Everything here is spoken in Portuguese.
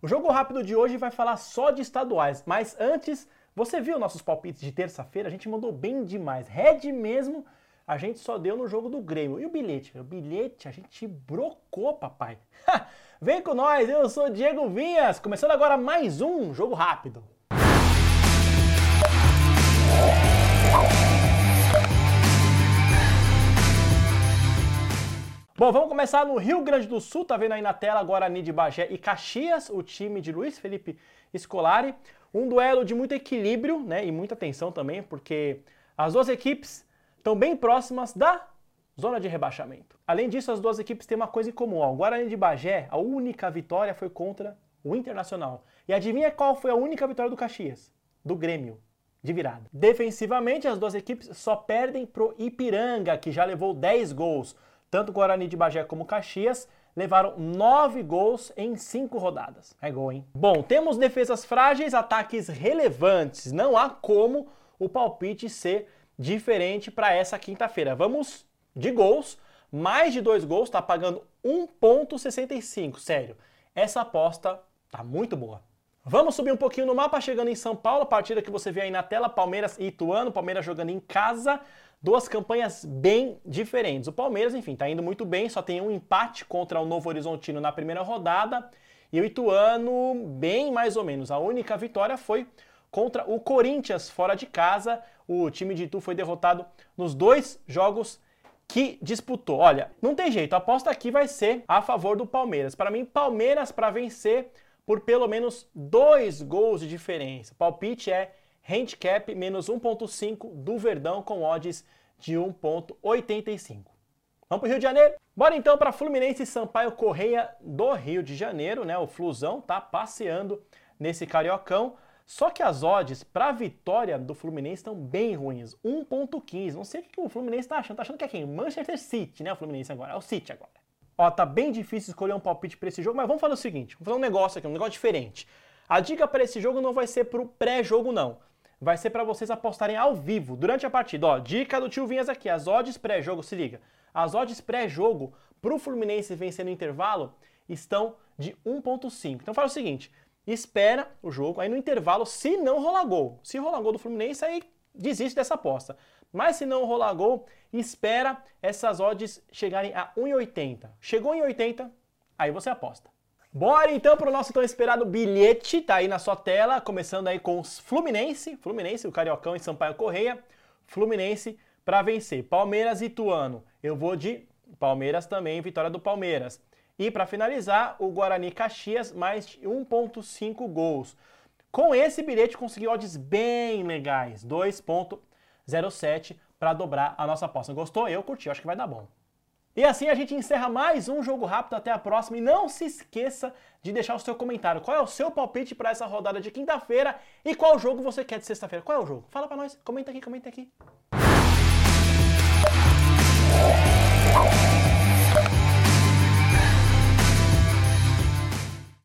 O jogo rápido de hoje vai falar só de estaduais, mas antes, você viu nossos palpites de terça-feira? A gente mandou bem demais. Red mesmo, a gente só deu no jogo do Grêmio. E o bilhete? O bilhete a gente brocou, papai. Vem com nós, eu sou Diego Vinhas, começando agora mais um jogo rápido. Bom, vamos começar no Rio Grande do Sul, tá vendo aí na tela Guarani de Bagé e Caxias, o time de Luiz Felipe Scolari. Um duelo de muito equilíbrio, né, e muita tensão também, porque as duas equipes estão bem próximas da zona de rebaixamento. Além disso, as duas equipes têm uma coisa em comum. Ó. O Guarani de Bagé, a única vitória foi contra o Internacional. E adivinha qual foi a única vitória do Caxias? Do Grêmio, de virada. Defensivamente, as duas equipes só perdem pro Ipiranga, que já levou 10 gols. Tanto Guarani de Bagé como Caxias levaram nove gols em cinco rodadas. É gol, hein? Bom, temos defesas frágeis, ataques relevantes. Não há como o palpite ser diferente para essa quinta-feira. Vamos de gols. Mais de dois gols, está pagando 1,65. Sério, essa aposta tá muito boa. Vamos subir um pouquinho no mapa, chegando em São Paulo, partida que você vê aí na tela, Palmeiras e Ituano, Palmeiras jogando em casa, duas campanhas bem diferentes. O Palmeiras, enfim, está indo muito bem, só tem um empate contra o Novo Horizontino na primeira rodada, e o Ituano, bem mais ou menos. A única vitória foi contra o Corinthians, fora de casa. O time de Itu foi derrotado nos dois jogos que disputou. Olha, não tem jeito, a aposta aqui vai ser a favor do Palmeiras. Para mim, Palmeiras para vencer por pelo menos dois gols de diferença. Palpite é handicap menos 1.5 do Verdão com odds de 1.85. Vamos para o Rio de Janeiro? Bora então para Fluminense e Sampaio Correia do Rio de Janeiro, né? O Flusão tá passeando nesse cariocão. Só que as odds para a vitória do Fluminense estão bem ruins. 1.15. Não sei o que o Fluminense está achando. Tá achando que é quem? Manchester City, né? O Fluminense agora. É o City agora. Ó, tá bem difícil escolher um palpite para esse jogo, mas vamos fazer o seguinte, vamos fazer um negócio aqui, um negócio diferente. A dica para esse jogo não vai ser pro pré-jogo não. Vai ser para vocês apostarem ao vivo durante a partida. Ó, dica do tio Vinhas aqui, as odds pré-jogo, se liga. As odds pré-jogo pro Fluminense vencer no intervalo estão de 1.5. Então faz o seguinte, espera o jogo, aí no intervalo, se não rolar gol, se rolar gol do Fluminense, aí desiste dessa aposta. Mas se não rolar gol, espera essas odds chegarem a 1,80. Chegou em 80, aí você aposta. Bora então para o nosso tão esperado bilhete, tá aí na sua tela, começando aí com os Fluminense, Fluminense, o Cariocão e Sampaio Correia, Fluminense para vencer. Palmeiras e Tuano, eu vou de Palmeiras também, vitória do Palmeiras. E para finalizar, o Guarani Caxias, mais de 1.5 gols. Com esse bilhete consegui odds bem legais, 2.07 para dobrar a nossa aposta. Gostou? Eu curti, acho que vai dar bom. E assim a gente encerra mais um jogo rápido. Até a próxima. E não se esqueça de deixar o seu comentário. Qual é o seu palpite para essa rodada de quinta-feira? E qual jogo você quer de sexta-feira? Qual é o jogo? Fala para nós. Comenta aqui, comenta aqui.